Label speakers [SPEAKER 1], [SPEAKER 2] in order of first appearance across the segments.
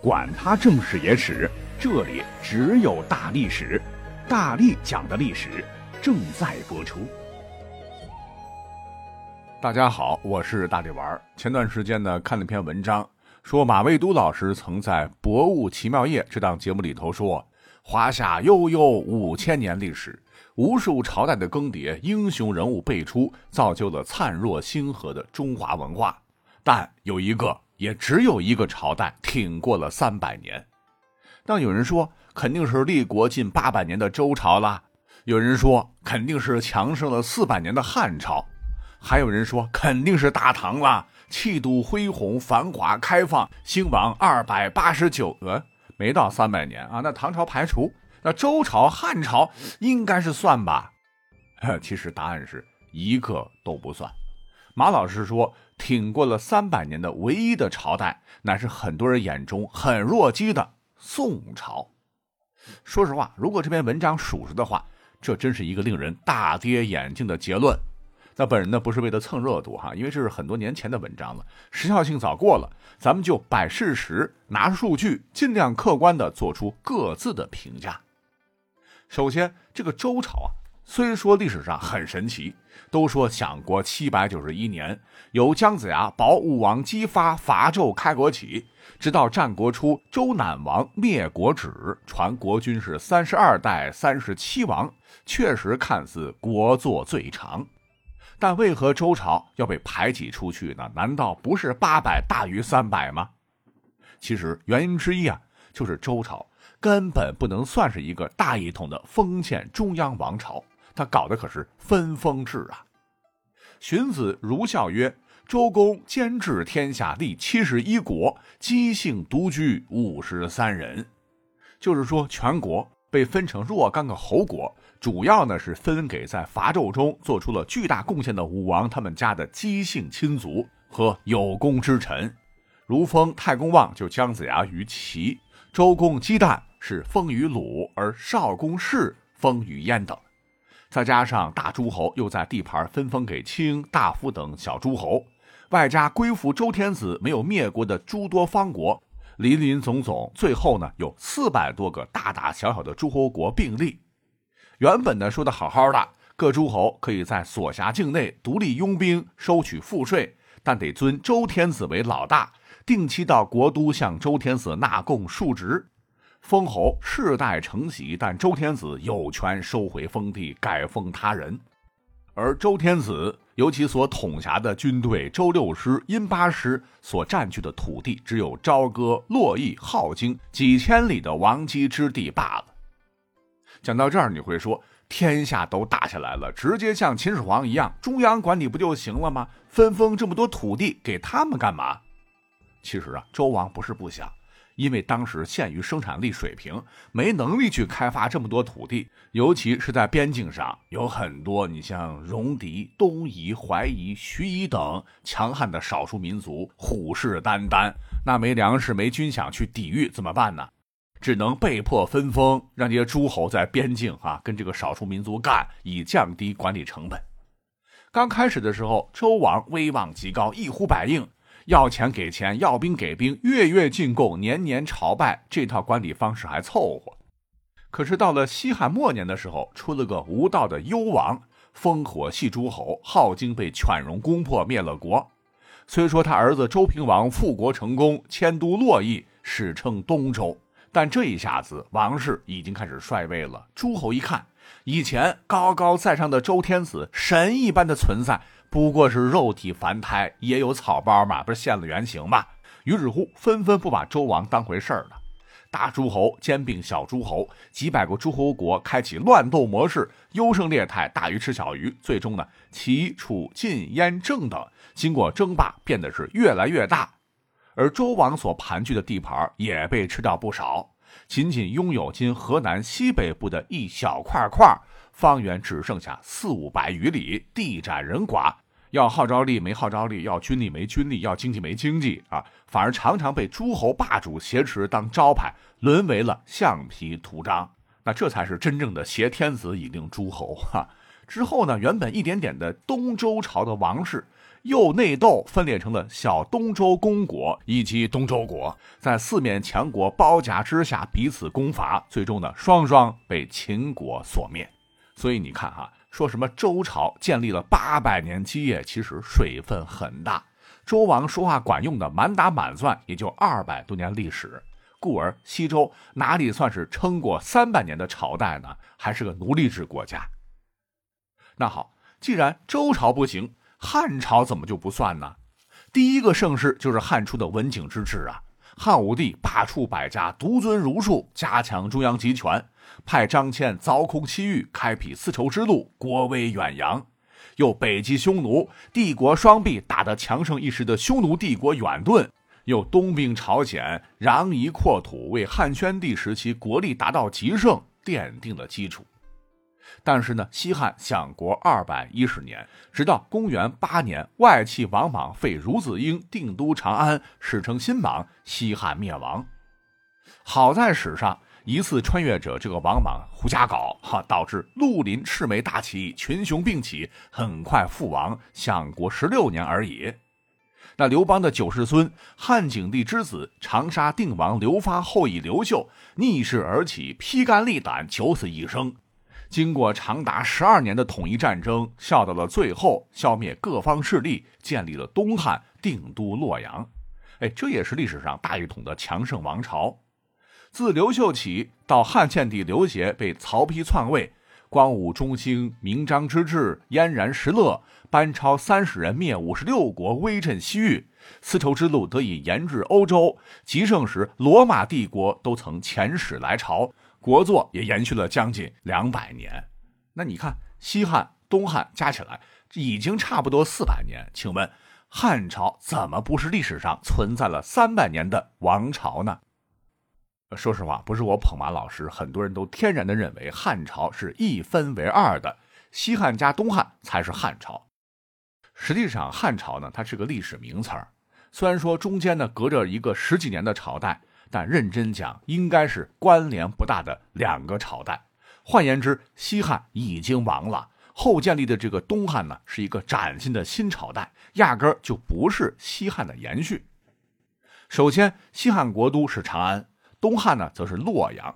[SPEAKER 1] 管他正史野史，这里只有大历史，大力讲的历史正在播出。大家好，我是大力丸。前段时间呢，看了篇文章，说马未都老师曾在《博物奇妙夜》这档节目里头说，华夏悠悠五千年历史，无数朝代的更迭，英雄人物辈出，造就了灿若星河的中华文化。但有一个。也只有一个朝代挺过了三百年，那有人说肯定是立国近八百年的周朝啦，有人说肯定是强盛了四百年的汉朝，还有人说肯定是大唐啦，气度恢宏、繁华开放，兴亡二百八十九，呃，没到三百年啊，那唐朝排除，那周朝、汉朝应该是算吧？其实答案是一个都不算。马老师说。挺过了三百年的唯一的朝代，乃是很多人眼中很弱鸡的宋朝。说实话，如果这篇文章属实的话，这真是一个令人大跌眼镜的结论。那本人呢，不是为了蹭热度哈，因为这是很多年前的文章了，时效性早过了。咱们就摆事实，拿数据，尽量客观的做出各自的评价。首先，这个周朝啊。虽说历史上很神奇，都说享国七百九十一年，由姜子牙保武王姬发伐纣开国起，直到战国初周赧王灭国止，传国君是三十二代三十七王，确实看似国祚最长。但为何周朝要被排挤出去呢？难道不是八百大于三百吗？其实原因之一啊，就是周朝根本不能算是一个大一统的封建中央王朝。他搞的可是分封制啊！荀子如孝曰：“周公兼治天下，立七十一国，姬姓独居五十三人。”就是说，全国被分成若干个侯国，主要呢是分给在伐纣中做出了巨大贡献的武王他们家的姬姓亲族和有功之臣，如封太公望就姜子牙于齐，周公姬旦是封于鲁，而少公氏封于燕等。再加上大诸侯又在地盘分封给卿大夫等小诸侯，外加归附周天子没有灭国的诸多方国，林林总总，最后呢有四百多个大大小小的诸侯国并立。原本呢说的好好的，各诸侯可以在所辖境内独立拥兵，收取赋税，但得尊周天子为老大，定期到国都向周天子纳贡述职。封侯世代承袭，但周天子有权收回封地，改封他人。而周天子由其所统辖的军队周六师、殷八师所占据的土地，只有朝歌、洛邑、镐京几千里的王畿之地罢了。讲到这儿，你会说，天下都打下来了，直接像秦始皇一样，中央管理不就行了吗？分封这么多土地给他们干嘛？其实啊，周王不是不想。因为当时限于生产力水平，没能力去开发这么多土地，尤其是在边境上，有很多你像戎狄、东夷、淮夷、徐夷等强悍的少数民族虎视眈眈，那没粮食、没军饷去抵御怎么办呢？只能被迫分封，让这些诸侯在边境啊跟这个少数民族干，以降低管理成本。刚开始的时候，周王威望极高，一呼百应。要钱给钱，要兵给兵，月月进贡，年年朝拜，这套管理方式还凑合。可是到了西汉末年的时候，出了个无道的幽王，烽火戏诸侯，镐京被犬戎攻破，灭了国。虽说他儿子周平王复国成功，迁都洛邑，史称东周，但这一下子王室已经开始衰微了。诸侯一看，以前高高在上的周天子，神一般的存在。不过是肉体凡胎，也有草包嘛，不是现了原形嘛？于是乎，纷纷不把周王当回事儿了。大诸侯兼并小诸侯，几百个诸侯国开启乱斗模式，优胜劣汰，大鱼吃小鱼。最终呢，齐、楚、晋、燕、郑等经过争霸，变得是越来越大，而周王所盘踞的地盘也被吃掉不少，仅仅拥有今河南西北部的一小块块。方圆只剩下四五百余里，地窄人寡，要号召力没号召力，要军力没军力，要经济没经济啊！反而常常被诸侯霸主挟持当招牌，沦为了橡皮图章。那这才是真正的挟天子以令诸侯哈！之后呢，原本一点点的东周朝的王室，又内斗，分裂成了小东周公国以及东周国，在四面强国包夹之下彼此攻伐，最终呢，双双被秦国所灭。所以你看哈，说什么周朝建立了八百年基业，其实水分很大。周王说话管用的，满打满算也就二百多年历史。故而西周哪里算是撑过三百年的朝代呢？还是个奴隶制国家。那好，既然周朝不行。汉朝怎么就不算呢？第一个盛世就是汉初的文景之治啊！汉武帝罢黜百家，独尊儒术，加强中央集权，派张骞凿空西域，开辟丝绸之路，国威远扬；又北击匈奴，帝国双臂打得强盛一时的匈奴帝国远遁；又东并朝鲜，攘夷扩土，为汉宣帝时期国力达到极盛奠定了基础。但是呢，西汉享国二百一十年，直到公元八年，外戚王莽废孺子婴，定都长安，史称新莽，西汉灭亡。好在史上一次穿越者这个王莽胡瞎搞，哈，导致绿林赤眉大起，群雄并起，很快覆亡，享国十六年而已。那刘邦的九世孙，汉景帝之子，长沙定王刘发后裔刘秀，逆势而起，披肝沥胆，九死一生。经过长达十二年的统一战争，笑到了最后，消灭各方势力，建立了东汉，定都洛阳。哎，这也是历史上大一统的强盛王朝。自刘秀起，到汉献帝刘协被曹丕篡位，光武中兴，明章之治，燕然石勒，班超三十人灭五十六国，威震西域，丝绸之路得以延至欧洲。极盛时，罗马帝国都曾遣使来朝。国祚也延续了将近两百年，那你看西汉、东汉加起来已经差不多四百年，请问汉朝怎么不是历史上存在了三百年的王朝呢？说实话，不是我捧马老师，很多人都天然的认为汉朝是一分为二的，西汉加东汉才是汉朝。实际上，汉朝呢，它是个历史名词儿，虽然说中间呢隔着一个十几年的朝代。但认真讲，应该是关联不大的两个朝代。换言之，西汉已经亡了，后建立的这个东汉呢，是一个崭新的新朝代，压根儿就不是西汉的延续。首先，西汉国都是长安，东汉呢则是洛阳，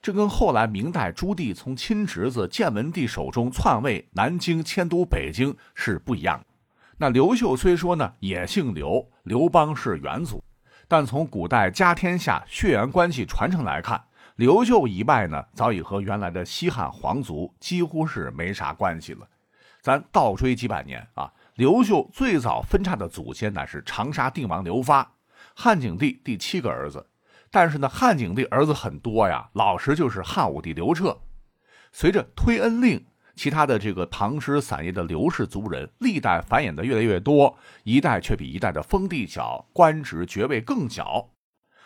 [SPEAKER 1] 这跟后来明代朱棣从亲侄子建文帝手中篡位，南京迁都北京是不一样的。那刘秀虽说呢也姓刘，刘邦是元祖。但从古代家天下血缘关系传承来看，刘秀一脉呢，早已和原来的西汉皇族几乎是没啥关系了。咱倒追几百年啊，刘秀最早分叉的祖先乃是长沙定王刘发，汉景帝第七个儿子。但是呢，汉景帝儿子很多呀，老实就是汉武帝刘彻。随着推恩令。其他的这个唐诗散页的刘氏族人，历代繁衍的越来越多，一代却比一代的封地小，官职爵位更小。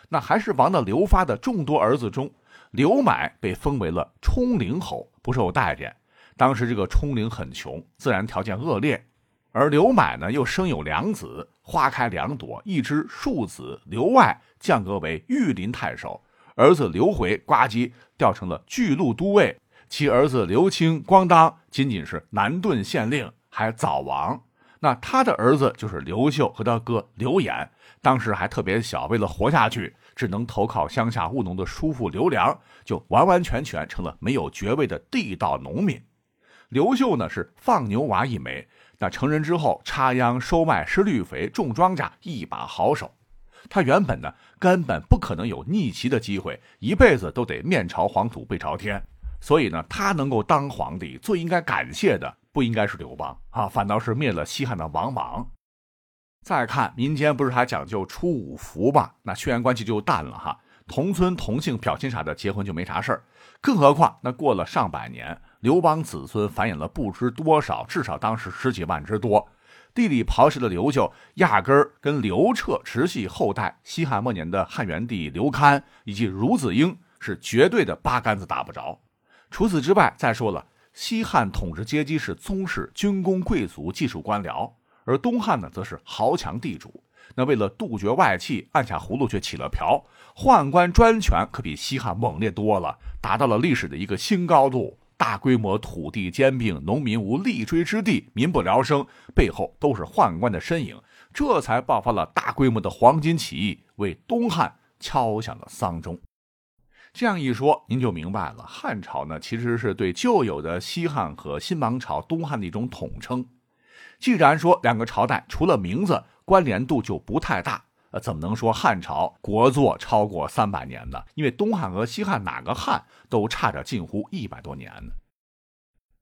[SPEAKER 1] 那还是王的刘发的众多儿子中，刘买被封为了冲陵侯，不受待见。当时这个冲陵很穷，自然条件恶劣，而刘买呢又生有两子，花开两朵，一枝庶子刘外降格为御林太守，儿子刘回呱唧调成了巨鹿都尉。其儿子刘清咣当仅仅是南顿县令，还早亡。那他的儿子就是刘秀和他哥刘演，当时还特别小，为了活下去，只能投靠乡下务农的叔父刘良，就完完全全成了没有爵位的地道农民。刘秀呢是放牛娃一枚，那成人之后插秧、收麦、施绿肥、种庄稼，一把好手。他原本呢根本不可能有逆袭的机会，一辈子都得面朝黄土背朝天。所以呢，他能够当皇帝，最应该感谢的不应该是刘邦啊，反倒是灭了西汉的王莽。再看民间不是还讲究出五福吧？那血缘关系就淡了哈，同村同姓表亲啥的，结婚就没啥事儿。更何况那过了上百年，刘邦子孙繁衍了不知多少，至少当时十几万之多。地里刨食的刘秀，压根儿跟刘彻直系后代西汉末年的汉元帝刘堪以及孺子婴是绝对的八竿子打不着。除此之外，再说了，西汉统治阶级是宗室、军工、贵族、技术官僚，而东汉呢，则是豪强地主。那为了杜绝外戚，按下葫芦却起了瓢，宦官专权可比西汉猛烈多了，达到了历史的一个新高度。大规模土地兼并，农民无立锥之地，民不聊生，背后都是宦官的身影，这才爆发了大规模的黄巾起义，为东汉敲响了丧钟。这样一说，您就明白了，汉朝呢其实是对旧有的西汉和新王朝东汉的一种统称。既然说两个朝代除了名字关联度就不太大，呃，怎么能说汉朝国祚超过三百年呢？因为东汉和西汉哪个汉都差着近乎一百多年呢。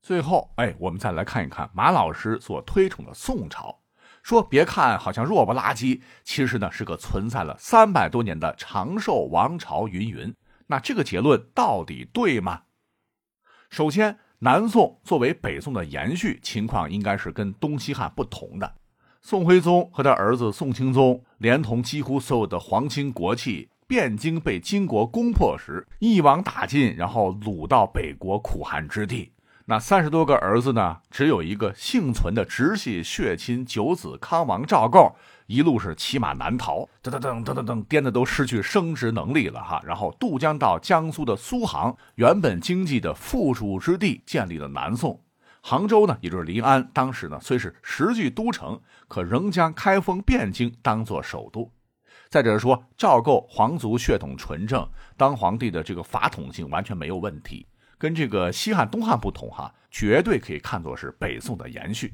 [SPEAKER 1] 最后，哎，我们再来看一看马老师所推崇的宋朝，说别看好像弱不拉几，其实呢是个存在了三百多年的长寿王朝。云云，那这个结论到底对吗？首先，南宋作为北宋的延续，情况应该是跟东西汉不同的。宋徽宗和他儿子宋钦宗，连同几乎所有的皇亲国戚，汴京被金国攻破时，一网打尽，然后掳到北国苦寒之地。那三十多个儿子呢，只有一个幸存的直系血亲九子康王赵构，一路是骑马南逃，噔噔噔噔噔噔，颠的都失去生殖能力了哈。然后渡江到江苏的苏杭，原本经济的富庶之地，建立了南宋。杭州呢，也就是临安，当时呢虽是实际都城，可仍将开封、汴京当做首都。再者说，赵构皇族血统纯正，当皇帝的这个法统性完全没有问题，跟这个西汉、东汉不同哈，绝对可以看作是北宋的延续。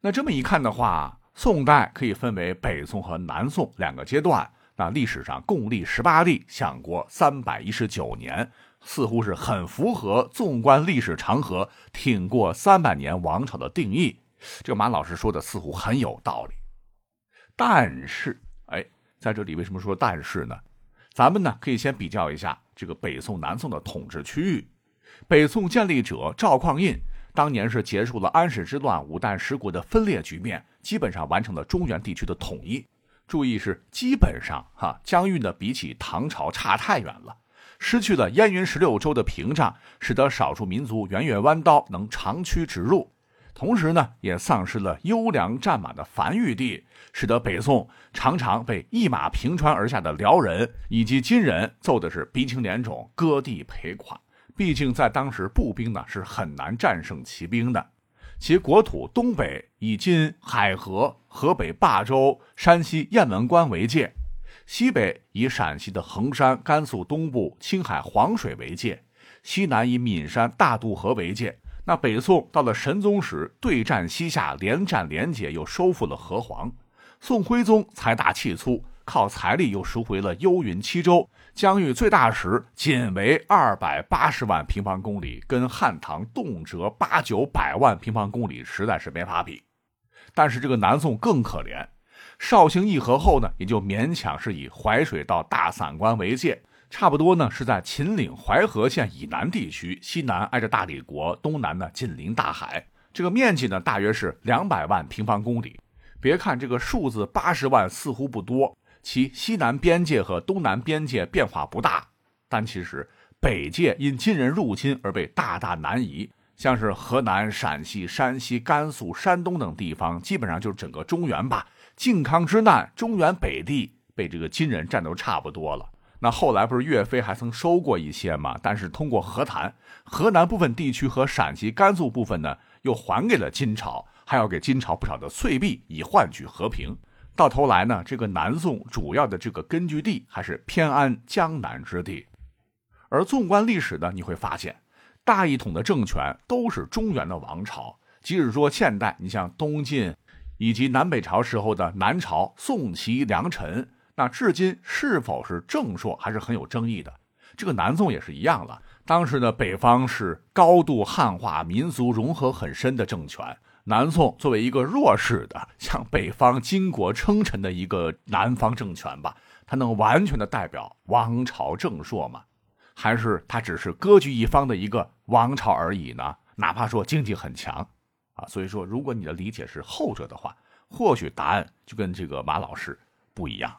[SPEAKER 1] 那这么一看的话，宋代可以分为北宋和南宋两个阶段，那历史上共历十八帝，享国三百一十九年。似乎是很符合纵观历史长河、挺过三百年王朝的定义。这马老师说的似乎很有道理，但是，哎，在这里为什么说但是呢？咱们呢可以先比较一下这个北宋、南宋的统治区域。北宋建立者赵匡胤当年是结束了安史之乱、五代十国的分裂局面，基本上完成了中原地区的统一。注意是基本上哈，疆域呢比起唐朝差太远了。失去了燕云十六州的屏障，使得少数民族圆月弯刀能长驱直入；同时呢，也丧失了优良战马的繁育地，使得北宋常常被一马平川而下的辽人以及金人揍的是鼻青脸肿、割地赔款。毕竟在当时，步兵呢是很难战胜骑兵的。其国土东北以今海河、河北霸州、山西雁门关为界。西北以陕西的横山、甘肃东部青海黄水为界，西南以岷山、大渡河为界。那北宋到了神宗时，对战西夏，连战连捷，又收复了河湟。宋徽宗财大气粗，靠财力又赎回了幽云七州，疆域最大时仅为二百八十万平方公里，跟汉唐动辄八九百万平方公里，实在是没法比。但是这个南宋更可怜。绍兴议和后呢，也就勉强是以淮水到大散关为界，差不多呢是在秦岭淮河县以南地区，西南挨着大理国，东南呢紧邻大海。这个面积呢大约是两百万平方公里。别看这个数字八十万似乎不多，其西南边界和东南边界变化不大，但其实北界因金人入侵而被大大南移，像是河南、陕西、山西、甘肃、山东等地方，基本上就是整个中原吧。靖康之难，中原北地被这个金人占都差不多了。那后来不是岳飞还曾收过一些吗？但是通过和谈，河南部分地区和陕西、甘肃部分呢，又还给了金朝，还要给金朝不少的岁币，以换取和平。到头来呢，这个南宋主要的这个根据地还是偏安江南之地。而纵观历史呢，你会发现，大一统的政权都是中原的王朝。即使说现代，你像东晋。以及南北朝时候的南朝宋齐梁陈，那至今是否是正朔还是很有争议的。这个南宋也是一样了。当时的北方是高度汉化、民族融合很深的政权，南宋作为一个弱势的向北方金国称臣的一个南方政权吧，它能完全的代表王朝正朔吗？还是它只是割据一方的一个王朝而已呢？哪怕说经济很强。啊，所以说，如果你的理解是后者的话，或许答案就跟这个马老师不一样。